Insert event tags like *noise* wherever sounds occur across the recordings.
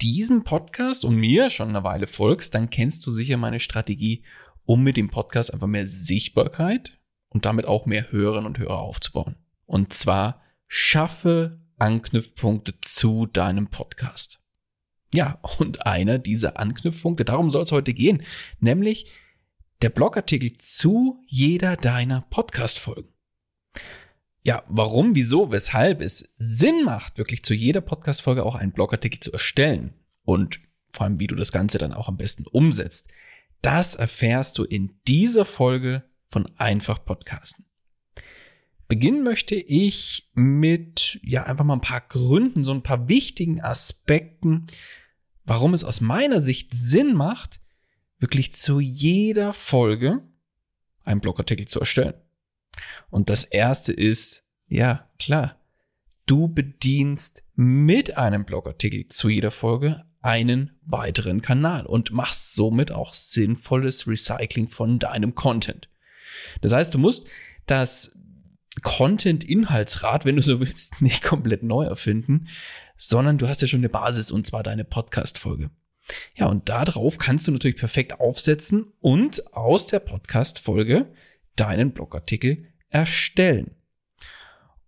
diesem Podcast und mir schon eine Weile folgst, dann kennst du sicher meine Strategie, um mit dem Podcast einfach mehr Sichtbarkeit und damit auch mehr Hörerinnen und Hörer aufzubauen. Und zwar schaffe Anknüpfpunkte zu deinem Podcast. Ja, und einer dieser Anknüpfpunkte, darum soll es heute gehen, nämlich der Blogartikel zu jeder deiner Podcast-Folgen ja, warum, wieso, weshalb es Sinn macht, wirklich zu jeder Podcast-Folge auch einen Blogartikel zu erstellen und vor allem, wie du das Ganze dann auch am besten umsetzt, das erfährst du in dieser Folge von Einfach Podcasten. Beginnen möchte ich mit, ja, einfach mal ein paar Gründen, so ein paar wichtigen Aspekten, warum es aus meiner Sicht Sinn macht, wirklich zu jeder Folge einen Blogartikel zu erstellen. Und das erste ist, ja, klar, du bedienst mit einem Blogartikel zu jeder Folge einen weiteren Kanal und machst somit auch sinnvolles Recycling von deinem Content. Das heißt, du musst das Content-Inhaltsrad, wenn du so willst, *laughs* nicht komplett neu erfinden, sondern du hast ja schon eine Basis und zwar deine Podcast-Folge. Ja, und darauf kannst du natürlich perfekt aufsetzen und aus der Podcast-Folge deinen Blogartikel erstellen.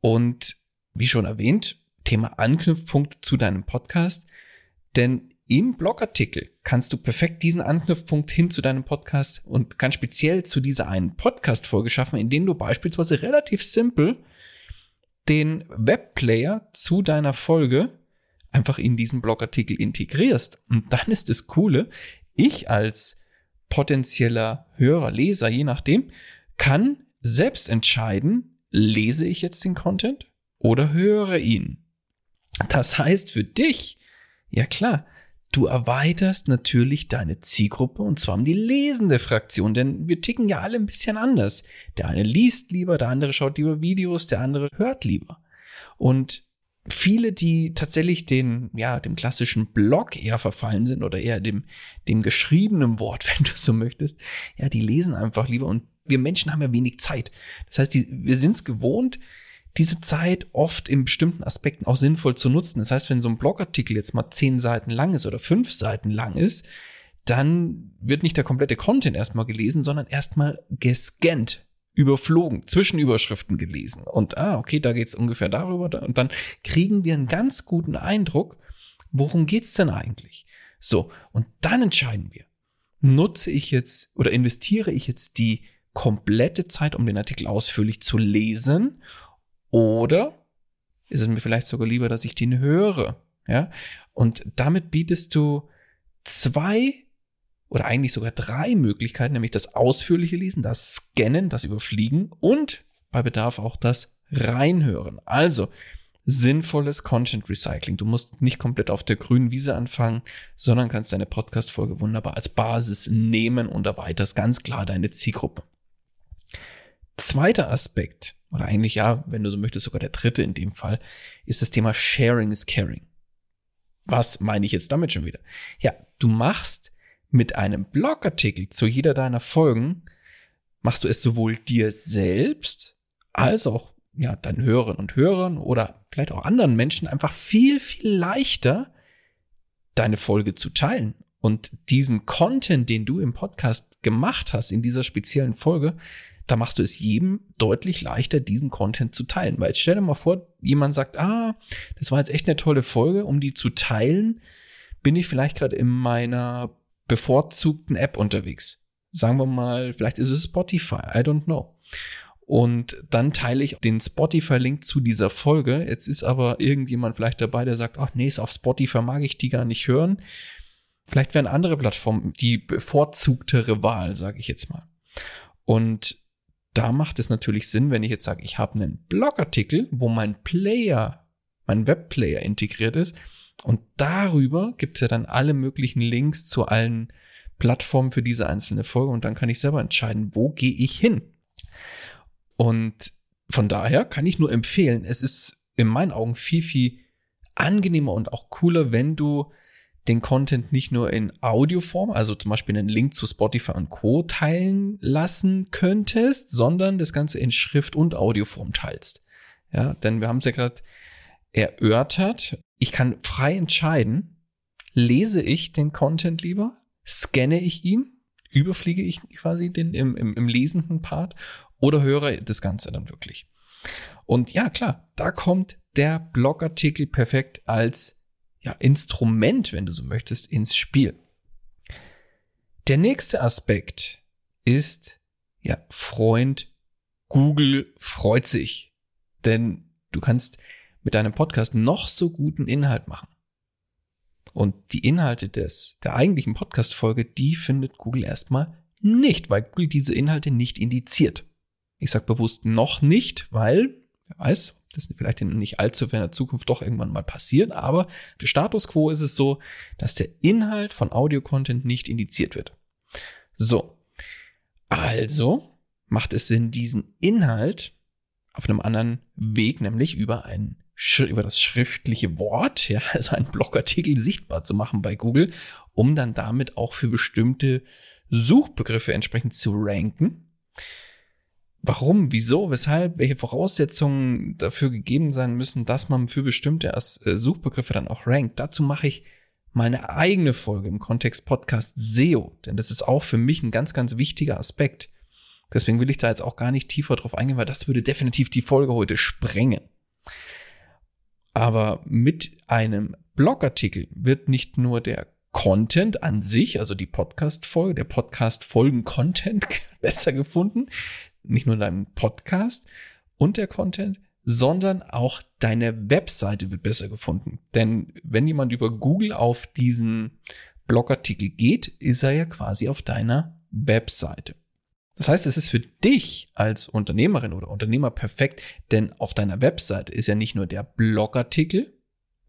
Und wie schon erwähnt, Thema Anknüpfpunkt zu deinem Podcast, denn im Blogartikel kannst du perfekt diesen Anknüpfpunkt hin zu deinem Podcast und ganz speziell zu dieser einen Podcast-Folge schaffen, indem du beispielsweise relativ simpel den Webplayer zu deiner Folge einfach in diesen Blogartikel integrierst. Und dann ist das Coole, ich als potenzieller Hörer, Leser, je nachdem, kann selbst entscheiden, lese ich jetzt den Content oder höre ihn. Das heißt für dich, ja klar, du erweiterst natürlich deine Zielgruppe und zwar um die lesende Fraktion, denn wir ticken ja alle ein bisschen anders. Der eine liest lieber, der andere schaut lieber Videos, der andere hört lieber. Und viele, die tatsächlich den, ja, dem klassischen Blog eher verfallen sind oder eher dem, dem geschriebenen Wort, *laughs* wenn du so möchtest, ja, die lesen einfach lieber und wir Menschen haben ja wenig Zeit. Das heißt, die, wir sind es gewohnt, diese Zeit oft in bestimmten Aspekten auch sinnvoll zu nutzen. Das heißt, wenn so ein Blogartikel jetzt mal zehn Seiten lang ist oder fünf Seiten lang ist, dann wird nicht der komplette Content erstmal gelesen, sondern erstmal gescannt, überflogen, Zwischenüberschriften gelesen. Und ah, okay, da geht's ungefähr darüber. Und dann kriegen wir einen ganz guten Eindruck, worum geht's denn eigentlich? So, und dann entscheiden wir, nutze ich jetzt oder investiere ich jetzt die komplette Zeit, um den Artikel ausführlich zu lesen? Oder ist es mir vielleicht sogar lieber, dass ich den höre? Ja, und damit bietest du zwei oder eigentlich sogar drei Möglichkeiten, nämlich das ausführliche Lesen, das Scannen, das Überfliegen und bei Bedarf auch das reinhören. Also, sinnvolles Content Recycling. Du musst nicht komplett auf der grünen Wiese anfangen, sondern kannst deine Podcast-Folge wunderbar als Basis nehmen und erweiterst ganz klar deine Zielgruppe. Zweiter Aspekt, oder eigentlich ja, wenn du so möchtest, sogar der dritte in dem Fall, ist das Thema Sharing is Caring. Was meine ich jetzt damit schon wieder? Ja, du machst mit einem Blogartikel zu jeder deiner Folgen, machst du es sowohl dir selbst als auch ja, deinen Hörern und Hörern oder vielleicht auch anderen Menschen einfach viel, viel leichter, deine Folge zu teilen. Und diesen Content, den du im Podcast gemacht hast, in dieser speziellen Folge, da machst du es jedem deutlich leichter, diesen Content zu teilen. Weil jetzt stell dir mal vor, jemand sagt, ah, das war jetzt echt eine tolle Folge, um die zu teilen, bin ich vielleicht gerade in meiner bevorzugten App unterwegs. Sagen wir mal, vielleicht ist es Spotify, I don't know. Und dann teile ich den Spotify-Link zu dieser Folge. Jetzt ist aber irgendjemand vielleicht dabei, der sagt, ach nee, ist auf Spotify mag ich die gar nicht hören. Vielleicht wären andere Plattformen die bevorzugtere Wahl, sage ich jetzt mal. Und da macht es natürlich Sinn, wenn ich jetzt sage, ich habe einen Blogartikel, wo mein Player, mein Webplayer integriert ist. Und darüber gibt es ja dann alle möglichen Links zu allen Plattformen für diese einzelne Folge. Und dann kann ich selber entscheiden, wo gehe ich hin. Und von daher kann ich nur empfehlen, es ist in meinen Augen viel, viel angenehmer und auch cooler, wenn du den Content nicht nur in Audioform, also zum Beispiel einen Link zu Spotify und Co. teilen lassen könntest, sondern das Ganze in Schrift und Audioform teilst. Ja, denn wir haben es ja gerade erörtert. Ich kann frei entscheiden, lese ich den Content lieber, scanne ich ihn, überfliege ich quasi den im, im, im lesenden Part oder höre das Ganze dann wirklich. Und ja, klar, da kommt der Blogartikel perfekt als ja, Instrument, wenn du so möchtest, ins Spiel. Der nächste Aspekt ist, ja, Freund, Google freut sich. Denn du kannst mit deinem Podcast noch so guten Inhalt machen. Und die Inhalte des, der eigentlichen Podcast-Folge, die findet Google erstmal nicht, weil Google diese Inhalte nicht indiziert. Ich sage bewusst noch nicht, weil, wer weiß, das vielleicht in nicht allzu ferner Zukunft doch irgendwann mal passiert, aber für Status Quo ist es so, dass der Inhalt von Audio-Content nicht indiziert wird. So. Also macht es Sinn, diesen Inhalt auf einem anderen Weg, nämlich über ein über das schriftliche Wort, ja, *laughs* also einen Blogartikel sichtbar zu machen bei Google, um dann damit auch für bestimmte Suchbegriffe entsprechend zu ranken warum, wieso, weshalb, welche Voraussetzungen dafür gegeben sein müssen, dass man für bestimmte äh, Suchbegriffe dann auch rankt. Dazu mache ich mal eine eigene Folge im Kontext Podcast SEO, denn das ist auch für mich ein ganz, ganz wichtiger Aspekt. Deswegen will ich da jetzt auch gar nicht tiefer drauf eingehen, weil das würde definitiv die Folge heute sprengen. Aber mit einem Blogartikel wird nicht nur der Content an sich, also die Podcast-Folge, der Podcast-Folgen-Content *laughs* besser gefunden, nicht nur dein Podcast und der Content, sondern auch deine Webseite wird besser gefunden. Denn wenn jemand über Google auf diesen Blogartikel geht, ist er ja quasi auf deiner Webseite. Das heißt, es ist für dich als Unternehmerin oder Unternehmer perfekt, denn auf deiner Webseite ist ja nicht nur der Blogartikel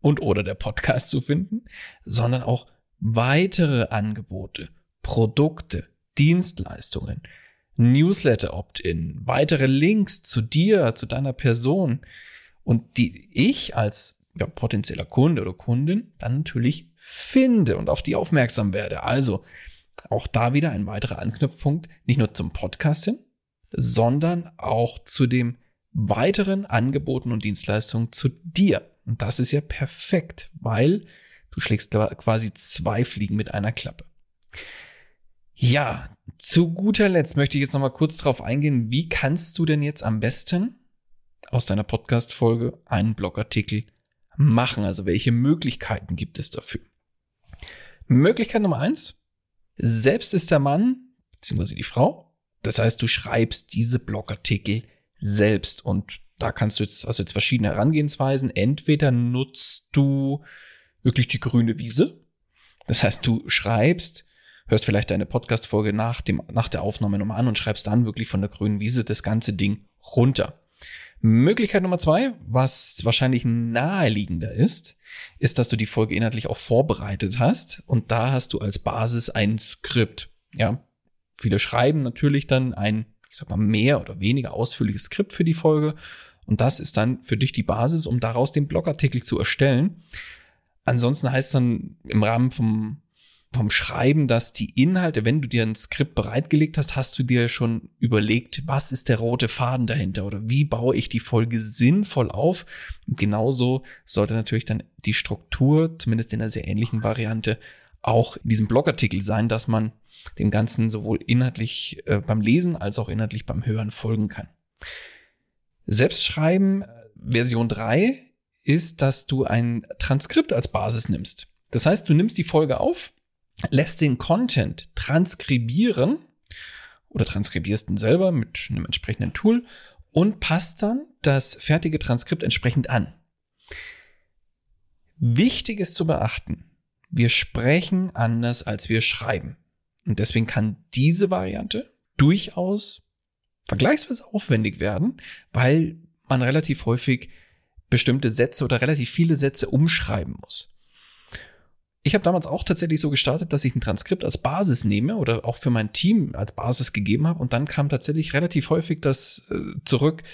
und oder der Podcast zu finden, sondern auch weitere Angebote, Produkte, Dienstleistungen, Newsletter Opt-in, weitere Links zu dir, zu deiner Person und die ich als ja, potenzieller Kunde oder Kundin dann natürlich finde und auf die aufmerksam werde. Also auch da wieder ein weiterer Anknüpfpunkt, nicht nur zum Podcast hin, sondern auch zu dem weiteren Angeboten und Dienstleistungen zu dir. Und das ist ja perfekt, weil du schlägst quasi zwei Fliegen mit einer Klappe. Ja, zu guter Letzt möchte ich jetzt noch mal kurz darauf eingehen, wie kannst du denn jetzt am besten aus deiner Podcast-Folge einen Blogartikel machen? Also welche Möglichkeiten gibt es dafür? Möglichkeit Nummer eins. Selbst ist der Mann, beziehungsweise die Frau. Das heißt, du schreibst diese Blogartikel selbst und da kannst du jetzt, also jetzt verschiedene Herangehensweisen. Entweder nutzt du wirklich die grüne Wiese. Das heißt, du schreibst hörst vielleicht deine Podcast-Folge nach, nach der Aufnahme nochmal an und schreibst dann wirklich von der grünen Wiese das ganze Ding runter. Möglichkeit Nummer zwei, was wahrscheinlich naheliegender ist, ist, dass du die Folge inhaltlich auch vorbereitet hast und da hast du als Basis ein Skript. Ja, viele schreiben natürlich dann ein, ich sag mal, mehr oder weniger ausführliches Skript für die Folge und das ist dann für dich die Basis, um daraus den Blogartikel zu erstellen. Ansonsten heißt dann im Rahmen vom vom Schreiben, dass die Inhalte, wenn du dir ein Skript bereitgelegt hast, hast du dir schon überlegt, was ist der rote Faden dahinter oder wie baue ich die Folge sinnvoll auf. Und genauso sollte natürlich dann die Struktur, zumindest in einer sehr ähnlichen Variante, auch in diesem Blogartikel sein, dass man dem Ganzen sowohl inhaltlich äh, beim Lesen als auch inhaltlich beim Hören folgen kann. Selbstschreiben Version 3 ist, dass du ein Transkript als Basis nimmst. Das heißt, du nimmst die Folge auf, lässt den Content transkribieren oder transkribierst ihn selber mit einem entsprechenden Tool und passt dann das fertige Transkript entsprechend an. Wichtig ist zu beachten, wir sprechen anders als wir schreiben. Und deswegen kann diese Variante durchaus vergleichsweise aufwendig werden, weil man relativ häufig bestimmte Sätze oder relativ viele Sätze umschreiben muss. Ich habe damals auch tatsächlich so gestartet, dass ich ein Transkript als Basis nehme oder auch für mein Team als Basis gegeben habe. Und dann kam tatsächlich relativ häufig das äh, zurück,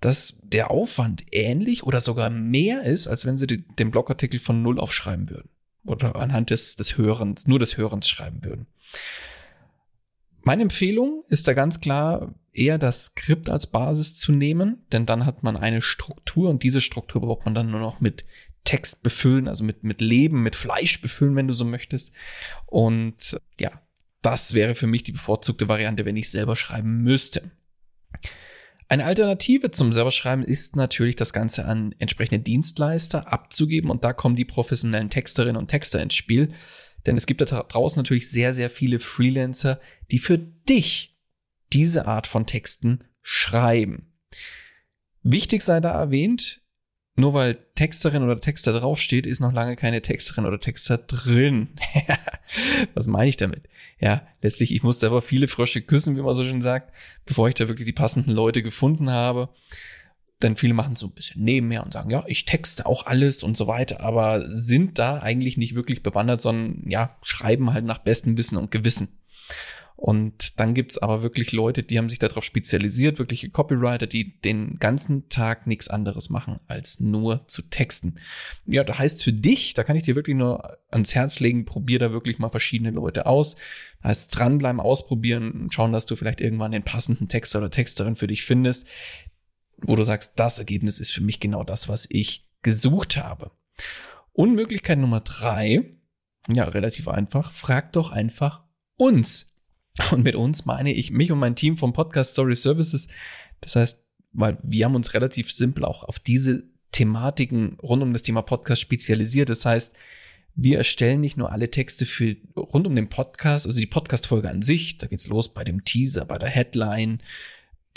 dass der Aufwand ähnlich oder sogar mehr ist, als wenn sie die, den Blogartikel von Null aufschreiben würden. Oder anhand des, des Hörens, nur des Hörens schreiben würden. Meine Empfehlung ist da ganz klar, eher das Skript als Basis zu nehmen, denn dann hat man eine Struktur und diese Struktur braucht man dann nur noch mit Text befüllen, also mit, mit Leben, mit Fleisch befüllen, wenn du so möchtest. Und ja, das wäre für mich die bevorzugte Variante, wenn ich selber schreiben müsste. Eine Alternative zum selberschreiben ist natürlich das Ganze an entsprechende Dienstleister abzugeben und da kommen die professionellen Texterinnen und Texter ins Spiel. Denn es gibt da draußen natürlich sehr, sehr viele Freelancer, die für dich diese Art von Texten schreiben. Wichtig sei da erwähnt, nur weil Texterin oder Texter draufsteht, ist noch lange keine Texterin oder Texter drin. *laughs* Was meine ich damit? Ja, letztlich, ich musste aber viele Frösche küssen, wie man so schön sagt, bevor ich da wirklich die passenden Leute gefunden habe. Denn viele machen so ein bisschen nebenher und sagen, ja, ich texte auch alles und so weiter, aber sind da eigentlich nicht wirklich bewandert, sondern ja, schreiben halt nach bestem Wissen und Gewissen. Und dann gibt's aber wirklich Leute, die haben sich darauf spezialisiert, wirkliche Copywriter, die den ganzen Tag nichts anderes machen, als nur zu texten. Ja, da heißt für dich, da kann ich dir wirklich nur ans Herz legen, probier da wirklich mal verschiedene Leute aus. Da heißt dranbleiben, ausprobieren, schauen, dass du vielleicht irgendwann den passenden Texter oder Texterin für dich findest, wo du sagst, das Ergebnis ist für mich genau das, was ich gesucht habe. Und Möglichkeit Nummer drei, ja, relativ einfach, frag doch einfach uns. Und mit uns meine ich mich und mein Team vom Podcast Story Services. Das heißt, weil wir haben uns relativ simpel auch auf diese Thematiken rund um das Thema Podcast spezialisiert. Das heißt, wir erstellen nicht nur alle Texte für rund um den Podcast, also die Podcast-Folge an sich. Da geht's los bei dem Teaser, bei der Headline,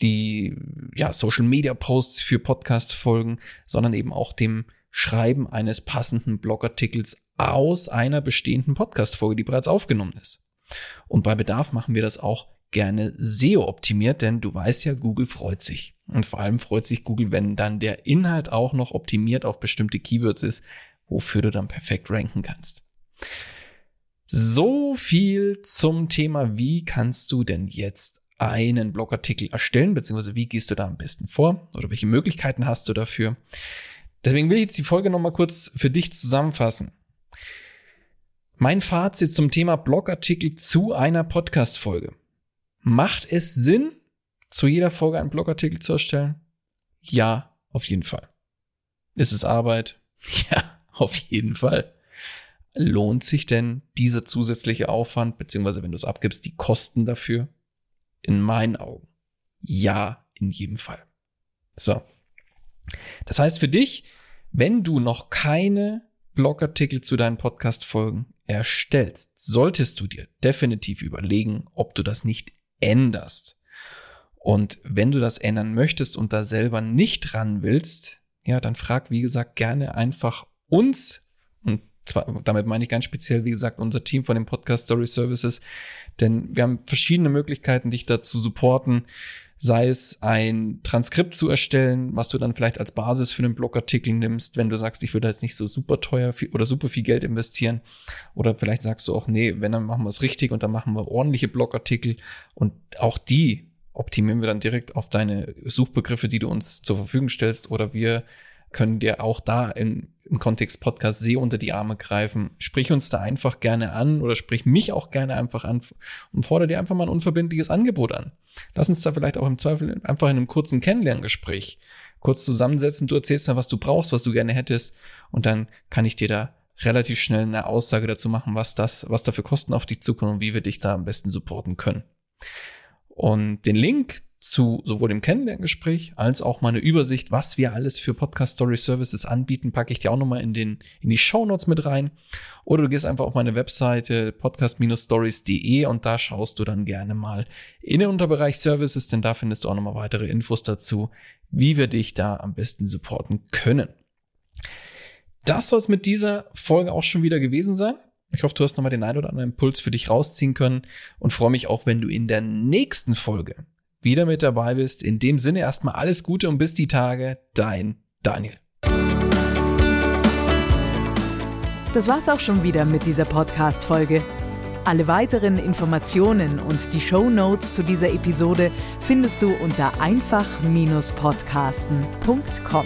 die ja, Social Media Posts für Podcast-Folgen, sondern eben auch dem Schreiben eines passenden Blogartikels aus einer bestehenden Podcast-Folge, die bereits aufgenommen ist. Und bei Bedarf machen wir das auch gerne SEO optimiert, denn du weißt ja, Google freut sich. Und vor allem freut sich Google, wenn dann der Inhalt auch noch optimiert auf bestimmte Keywords ist, wofür du dann perfekt ranken kannst. So viel zum Thema, wie kannst du denn jetzt einen Blogartikel erstellen, beziehungsweise wie gehst du da am besten vor oder welche Möglichkeiten hast du dafür. Deswegen will ich jetzt die Folge nochmal kurz für dich zusammenfassen. Mein Fazit zum Thema Blogartikel zu einer Podcast-Folge. Macht es Sinn, zu jeder Folge einen Blogartikel zu erstellen? Ja, auf jeden Fall. Ist es Arbeit? *laughs* Ja, auf jeden Fall. Lohnt sich denn dieser zusätzliche Aufwand, beziehungsweise wenn du es abgibst, die Kosten dafür? In meinen Augen. Ja, in jedem Fall. So. Das heißt für dich, wenn du noch keine Blogartikel zu deinen Podcast-Folgen erstellst, solltest du dir definitiv überlegen, ob du das nicht änderst. Und wenn du das ändern möchtest und da selber nicht ran willst, ja, dann frag, wie gesagt, gerne einfach uns. Und zwar, damit meine ich ganz speziell, wie gesagt, unser Team von den Podcast Story Services. Denn wir haben verschiedene Möglichkeiten, dich da zu supporten. Sei es ein Transkript zu erstellen, was du dann vielleicht als Basis für einen Blogartikel nimmst, wenn du sagst, ich würde jetzt nicht so super teuer oder super viel Geld investieren. Oder vielleicht sagst du auch, nee, wenn, dann machen wir es richtig und dann machen wir ordentliche Blogartikel und auch die optimieren wir dann direkt auf deine Suchbegriffe, die du uns zur Verfügung stellst oder wir können dir auch da in, im Kontext Podcast sehr unter die Arme greifen. Sprich uns da einfach gerne an oder sprich mich auch gerne einfach an und fordere dir einfach mal ein unverbindliches Angebot an. Lass uns da vielleicht auch im Zweifel einfach in einem kurzen Kennenlerngespräch kurz zusammensetzen. Du erzählst mir, was du brauchst, was du gerne hättest und dann kann ich dir da relativ schnell eine Aussage dazu machen, was das, was da für Kosten auf dich zukommen und wie wir dich da am besten supporten können. Und den Link zu sowohl dem Kennenlerngespräch als auch meine Übersicht, was wir alles für Podcast Story Services anbieten, packe ich dir auch nochmal in den, in die Show Notes mit rein. Oder du gehst einfach auf meine Webseite podcast-stories.de und da schaust du dann gerne mal in den Unterbereich Services, denn da findest du auch nochmal weitere Infos dazu, wie wir dich da am besten supporten können. Das soll es mit dieser Folge auch schon wieder gewesen sein. Ich hoffe, du hast nochmal den ein oder anderen Impuls für dich rausziehen können und freue mich auch, wenn du in der nächsten Folge wieder mit dabei bist. In dem Sinne erstmal alles Gute und bis die Tage, dein Daniel. Das war's auch schon wieder mit dieser Podcast-Folge. Alle weiteren Informationen und die Show Notes zu dieser Episode findest du unter einfach-podcasten.com.